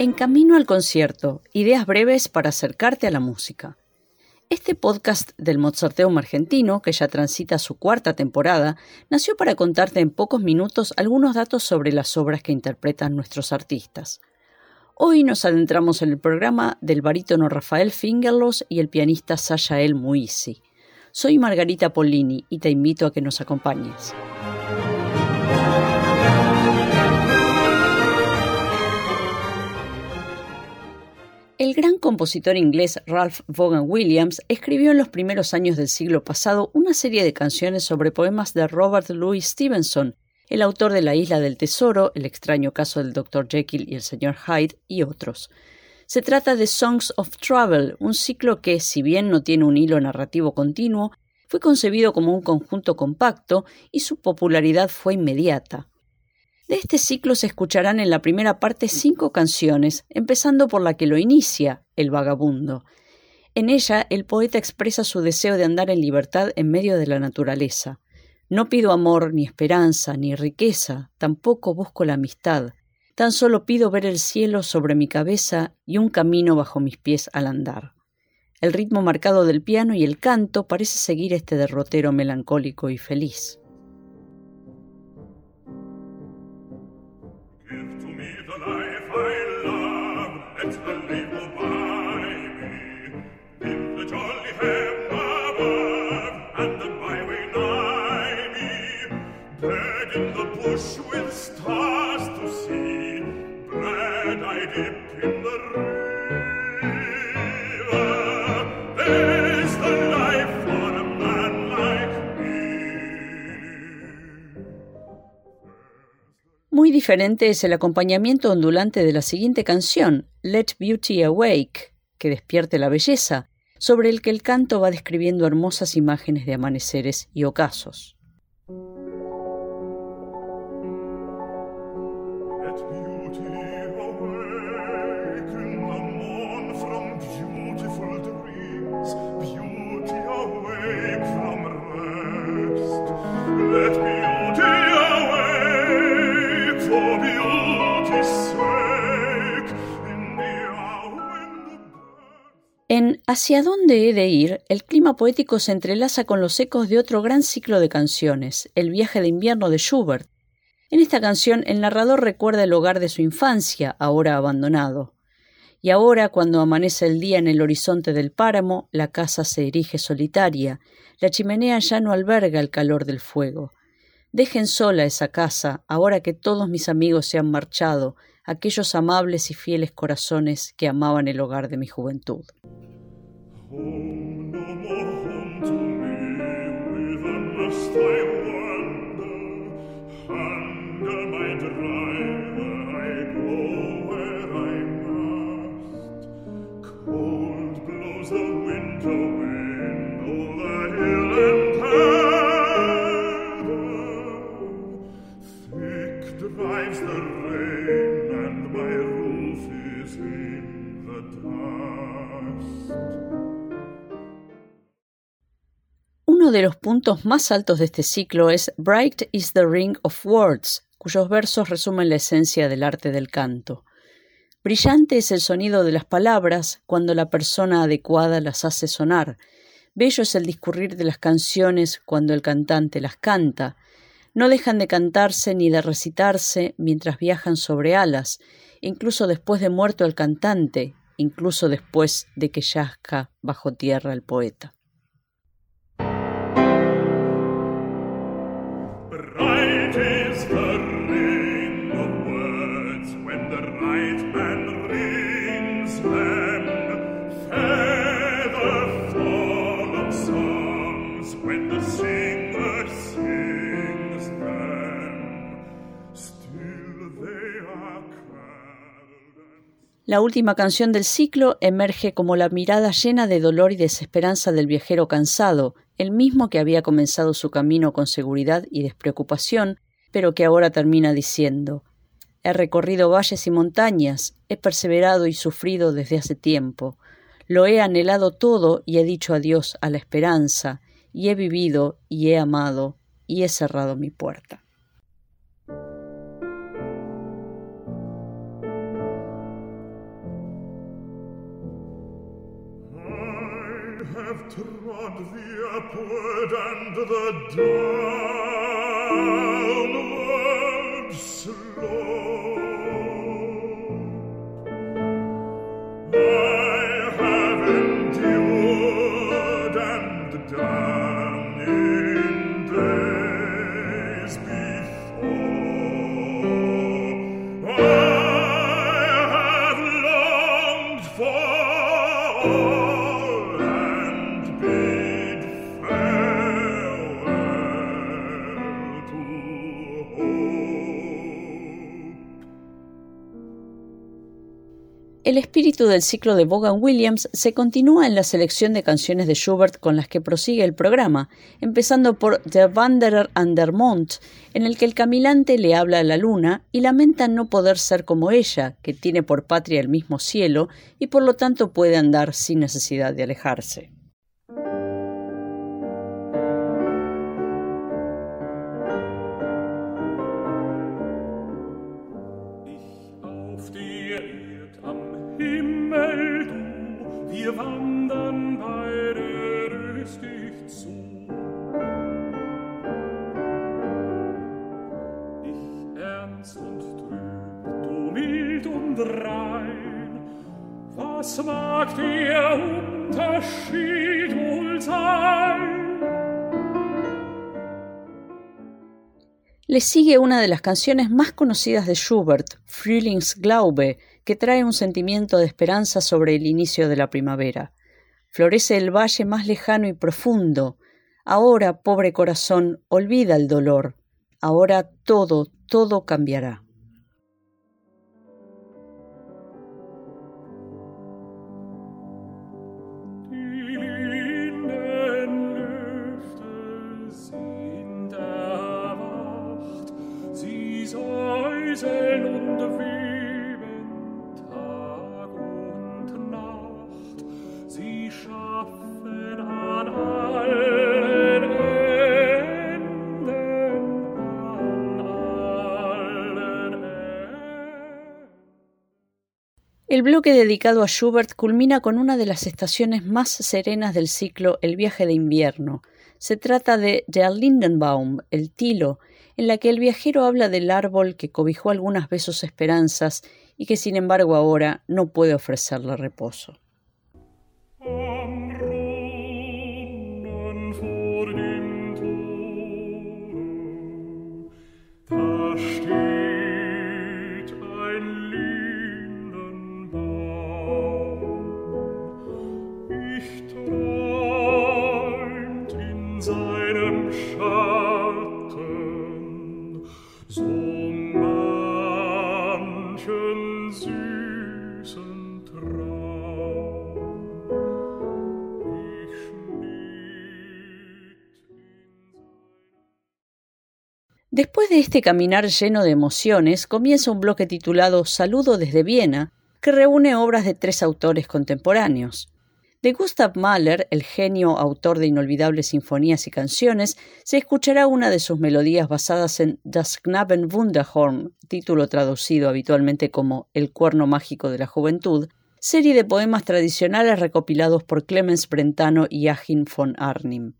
En Camino al Concierto, ideas breves para acercarte a la música. Este podcast del Mozarteum argentino, que ya transita su cuarta temporada, nació para contarte en pocos minutos algunos datos sobre las obras que interpretan nuestros artistas. Hoy nos adentramos en el programa del barítono Rafael Fingerlos y el pianista Sasha El Muisi. Soy Margarita Pollini y te invito a que nos acompañes. Compositor inglés Ralph Vaughan Williams escribió en los primeros años del siglo pasado una serie de canciones sobre poemas de Robert Louis Stevenson, el autor de La Isla del Tesoro, El extraño caso del Dr. Jekyll y el Sr. Hyde y otros. Se trata de Songs of Travel, un ciclo que, si bien no tiene un hilo narrativo continuo, fue concebido como un conjunto compacto y su popularidad fue inmediata. De este ciclo se escucharán en la primera parte cinco canciones, empezando por la que lo inicia, El vagabundo. En ella el poeta expresa su deseo de andar en libertad en medio de la naturaleza. No pido amor, ni esperanza, ni riqueza, tampoco busco la amistad. Tan solo pido ver el cielo sobre mi cabeza y un camino bajo mis pies al andar. El ritmo marcado del piano y el canto parece seguir este derrotero melancólico y feliz. Diferente es el acompañamiento ondulante de la siguiente canción, Let Beauty Awake, que despierte la belleza, sobre el que el canto va describiendo hermosas imágenes de amaneceres y ocasos. En Hacia dónde he de ir, el clima poético se entrelaza con los ecos de otro gran ciclo de canciones, El viaje de invierno de Schubert. En esta canción el narrador recuerda el hogar de su infancia, ahora abandonado. Y ahora, cuando amanece el día en el horizonte del páramo, la casa se erige solitaria, la chimenea ya no alberga el calor del fuego. Dejen sola esa casa, ahora que todos mis amigos se han marchado, aquellos amables y fieles corazones que amaban el hogar de mi juventud. Los puntos más altos de este ciclo es Bright is the Ring of Words, cuyos versos resumen la esencia del arte del canto. Brillante es el sonido de las palabras cuando la persona adecuada las hace sonar. Bello es el discurrir de las canciones cuando el cantante las canta. No dejan de cantarse ni de recitarse mientras viajan sobre alas, incluso después de muerto el cantante, incluso después de que yazca bajo tierra el poeta. Right. La última canción del ciclo emerge como la mirada llena de dolor y desesperanza del viajero cansado, el mismo que había comenzado su camino con seguridad y despreocupación, pero que ahora termina diciendo He recorrido valles y montañas, he perseverado y sufrido desde hace tiempo, lo he anhelado todo y he dicho adiós a la esperanza, y he vivido y he amado y he cerrado mi puerta. Upward and the downward slope. I have endured and done El espíritu del ciclo de Vaughan Williams se continúa en la selección de canciones de Schubert con las que prosigue el programa, empezando por The Wanderer an der Mond, en el que el caminante le habla a la luna y lamenta no poder ser como ella, que tiene por patria el mismo cielo y por lo tanto puede andar sin necesidad de alejarse. Le sigue una de las canciones más conocidas de Schubert, Frühlingsglaube, que trae un sentimiento de esperanza sobre el inicio de la primavera. Florece el valle más lejano y profundo. Ahora, pobre corazón, olvida el dolor. Ahora todo, todo cambiará. El bloque dedicado a Schubert culmina con una de las estaciones más serenas del ciclo El viaje de invierno. Se trata de Der Lindenbaum, el tilo, en la que el viajero habla del árbol que cobijó algunas veces sus esperanzas y que sin embargo ahora no puede ofrecerle reposo. Después de este caminar lleno de emociones, comienza un bloque titulado Saludo desde Viena, que reúne obras de tres autores contemporáneos. De Gustav Mahler, el genio autor de inolvidables sinfonías y canciones, se escuchará una de sus melodías basadas en Das Knaben Wunderhorn, título traducido habitualmente como El cuerno mágico de la juventud, serie de poemas tradicionales recopilados por Clemens Brentano y Achim von Arnim.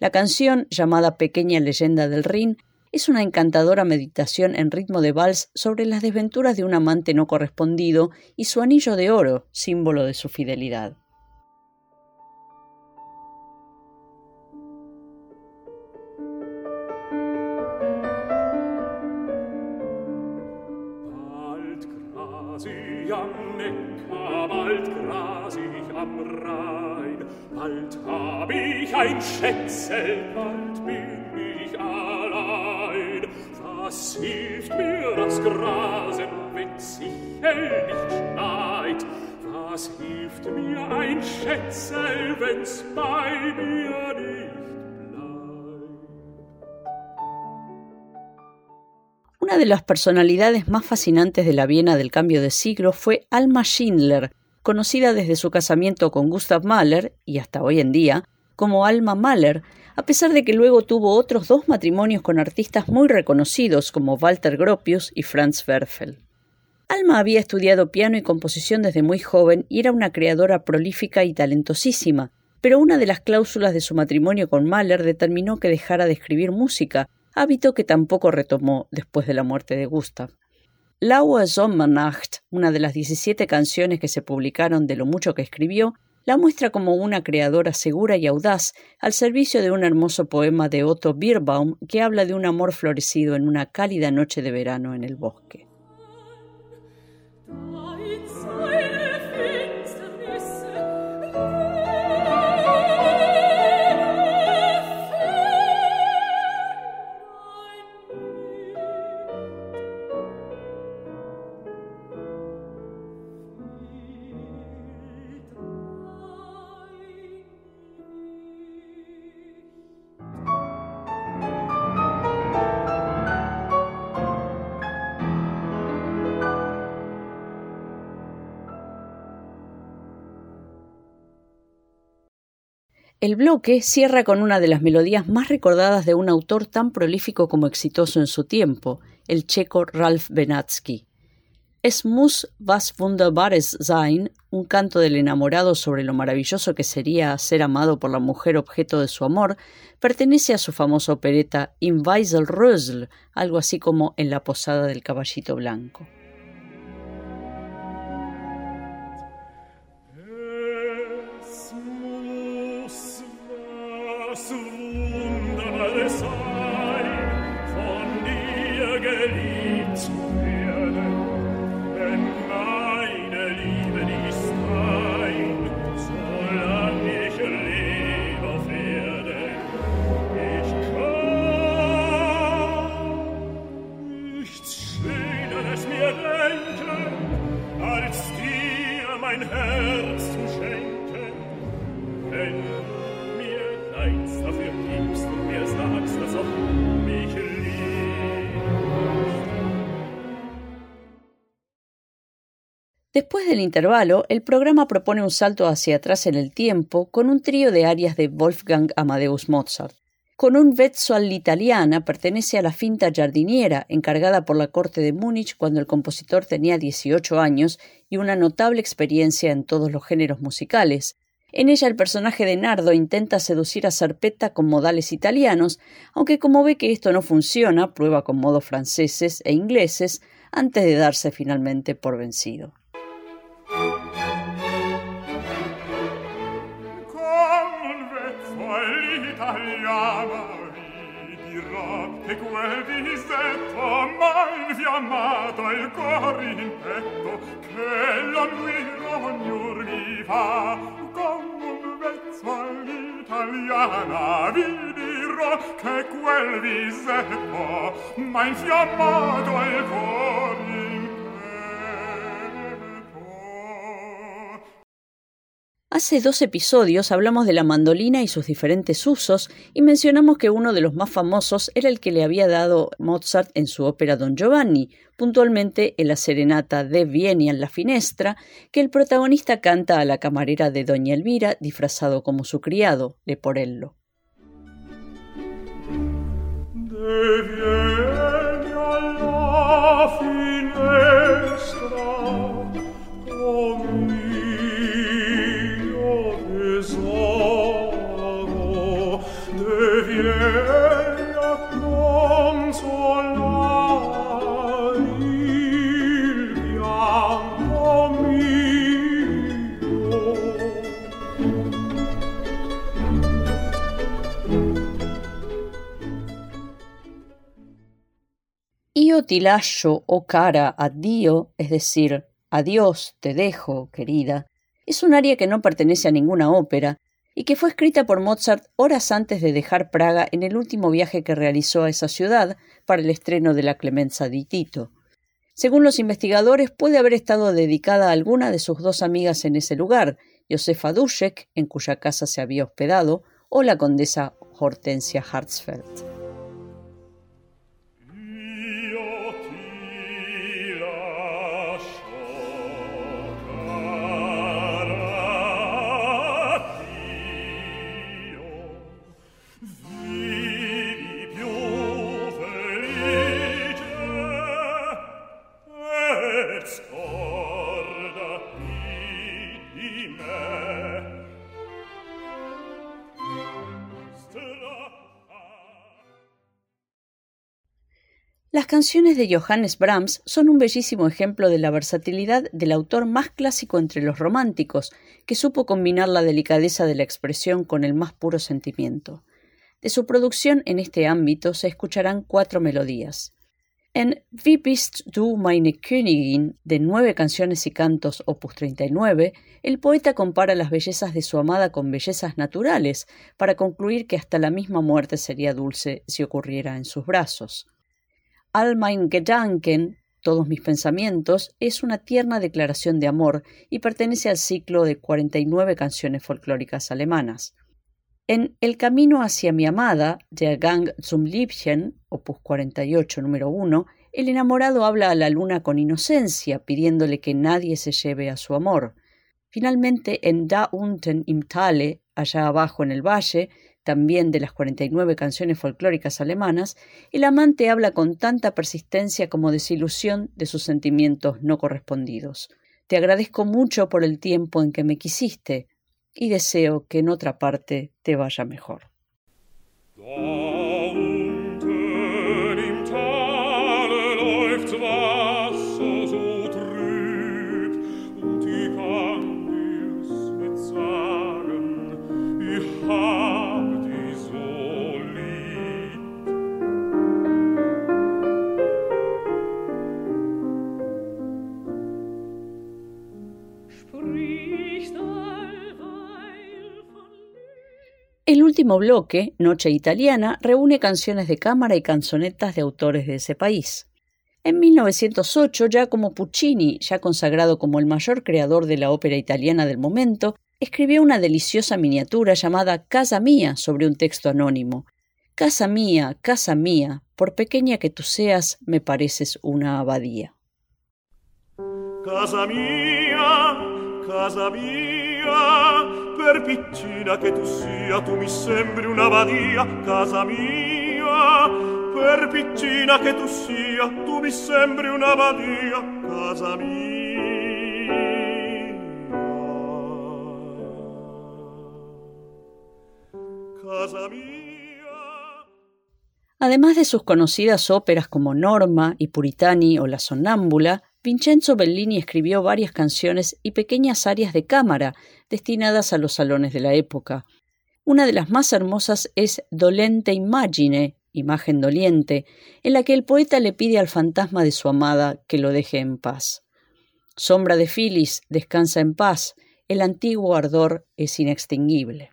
La canción, llamada Pequeña leyenda del Rin, es una encantadora meditación en ritmo de vals sobre las desventuras de un amante no correspondido y su anillo de oro, símbolo de su fidelidad. Bald hab ich ein Schätzel, bald Una de las personalidades más fascinantes de la Viena del cambio de siglo fue Alma Schindler, conocida desde su casamiento con Gustav Mahler y hasta hoy en día como Alma Mahler, a pesar de que luego tuvo otros dos matrimonios con artistas muy reconocidos como Walter Gropius y Franz Werfel. Alma había estudiado piano y composición desde muy joven y era una creadora prolífica y talentosísima, pero una de las cláusulas de su matrimonio con Mahler determinó que dejara de escribir música, hábito que tampoco retomó después de la muerte de Gustav. Laue Sommernacht, una de las 17 canciones que se publicaron de lo mucho que escribió, la muestra como una creadora segura y audaz al servicio de un hermoso poema de Otto Bierbaum que habla de un amor florecido en una cálida noche de verano en el bosque. El bloque cierra con una de las melodías más recordadas de un autor tan prolífico como exitoso en su tiempo, el checo Ralph Benatsky. Es muss was Wunderbares sein, un canto del enamorado sobre lo maravilloso que sería ser amado por la mujer objeto de su amor, pertenece a su famosa opereta In Weisel Rösel, algo así como En la posada del caballito blanco. Después intervalo, el programa propone un salto hacia atrás en el tiempo con un trío de arias de Wolfgang Amadeus Mozart. Con un vezzo all'italiana pertenece a la finta jardiniera, encargada por la corte de Múnich cuando el compositor tenía 18 años y una notable experiencia en todos los géneros musicales. En ella el personaje de Nardo intenta seducir a Serpetta con modales italianos, aunque como ve que esto no funciona, prueba con modos franceses e ingleses antes de darse finalmente por vencido. chiamato il cor in petto che l'anguirognor mi fa con un vezzo all'italiana vi dirò che quel visetto m'ha infiammato il cor Hace dos episodios hablamos de la mandolina y sus diferentes usos y mencionamos que uno de los más famosos era el que le había dado Mozart en su ópera Don Giovanni, puntualmente en la serenata de Vieni en la finestra, que el protagonista canta a la camarera de Doña Elvira disfrazado como su criado, Leporello. Io ti lascio, oh cara, addio, es decir, adiós, te dejo, querida, es un aria que no pertenece a ninguna ópera y que fue escrita por Mozart horas antes de dejar Praga en el último viaje que realizó a esa ciudad para el estreno de la Clemenza di Tito. Según los investigadores, puede haber estado dedicada a alguna de sus dos amigas en ese lugar, Josefa Duschek, en cuya casa se había hospedado, o la condesa Hortensia Hartzfeld. Las canciones de Johannes Brahms son un bellísimo ejemplo de la versatilidad del autor más clásico entre los románticos, que supo combinar la delicadeza de la expresión con el más puro sentimiento. De su producción en este ámbito se escucharán cuatro melodías. En Wie bist du meine Königin, de nueve canciones y cantos, opus 39, el poeta compara las bellezas de su amada con bellezas naturales, para concluir que hasta la misma muerte sería dulce si ocurriera en sus brazos. All mein Gedanken, todos mis pensamientos, es una tierna declaración de amor y pertenece al ciclo de 49 canciones folclóricas alemanas. En El camino hacia mi amada, Der Gang zum Liebchen, opus 48, número 1, el enamorado habla a la luna con inocencia, pidiéndole que nadie se lleve a su amor. Finalmente, en Da unten im Tale, allá abajo en el valle, también de las 49 canciones folclóricas alemanas, el amante habla con tanta persistencia como desilusión de sus sentimientos no correspondidos. Te agradezco mucho por el tiempo en que me quisiste y deseo que en otra parte te vaya mejor. Bloque, Noche Italiana, reúne canciones de cámara y canzonetas de autores de ese país. En 1908, como Puccini, ya consagrado como el mayor creador de la ópera italiana del momento, escribió una deliciosa miniatura llamada Casa Mía sobre un texto anónimo. Casa mía, casa mía, por pequeña que tú seas, me pareces una abadía. Casa mía, casa mía per piccina che tu sia, tu mi sembri una badia, casa mia. Per piccina che tu sia, tu mi sembri una badia, casa mia. Además de sus conocidas óperas como Norma y Puritani o La Sonnámbula, Vincenzo Bellini escribió varias canciones y pequeñas arias de cámara destinadas a los salones de la época. Una de las más hermosas es Dolente Imagine, imagen doliente, en la que el poeta le pide al fantasma de su amada que lo deje en paz. Sombra de Filis, descansa en paz, el antiguo ardor es inextinguible.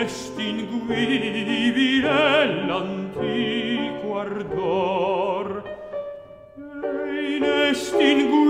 est inguidibile l'antico ardor, e in est inguidibile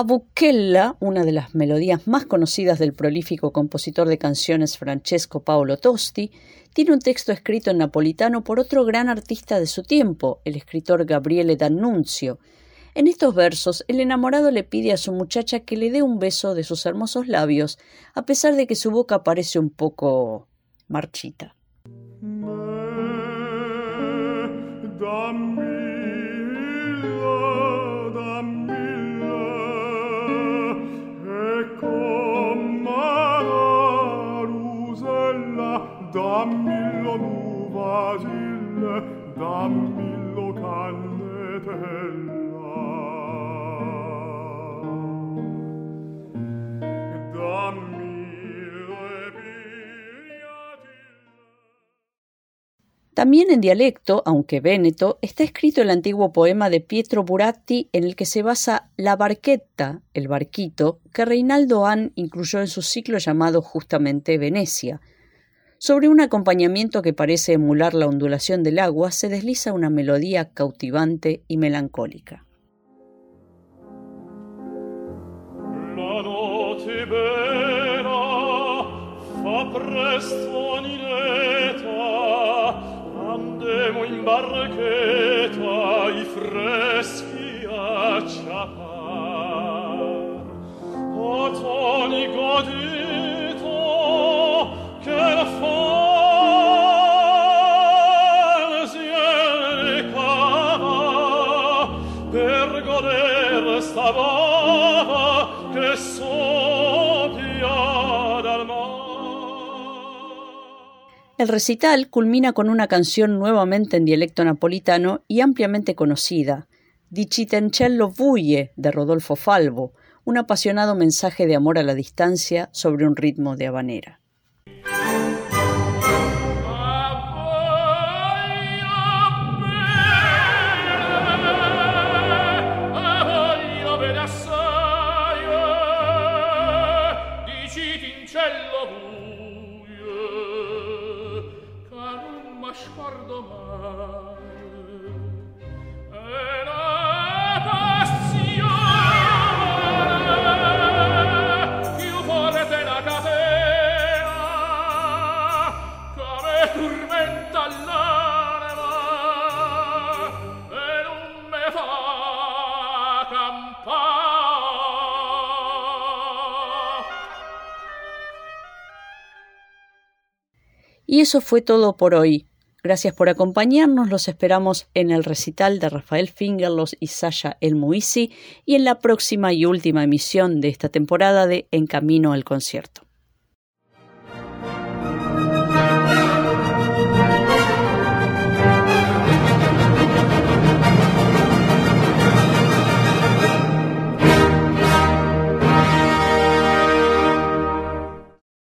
A Buchella, una de las melodías más conocidas del prolífico compositor de canciones Francesco Paolo Tosti, tiene un texto escrito en napolitano por otro gran artista de su tiempo, el escritor Gabriele D'Annunzio. En estos versos, el enamorado le pide a su muchacha que le dé un beso de sus hermosos labios, a pesar de que su boca parece un poco marchita. dammilo También en dialecto, aunque véneto, está escrito el antiguo poema de Pietro Buratti en el que se basa La barqueta, el barquito, que Reinaldo Hahn incluyó en su ciclo llamado justamente Venecia, sobre un acompañamiento que parece emular la ondulación del agua se desliza una melodía cautivante y melancólica. La Nineta vedremo in barchetta i freschi acciappar. O Toni godi El recital culmina con una canción nuevamente en dialecto napolitano y ampliamente conocida, Di Citencello Vuye, de Rodolfo Falvo, un apasionado mensaje de amor a la distancia sobre un ritmo de habanera. Y eso fue todo por hoy. Gracias por acompañarnos, los esperamos en el recital de Rafael Fingerlos y Sasha El Muisi y en la próxima y última emisión de esta temporada de En Camino al Concierto.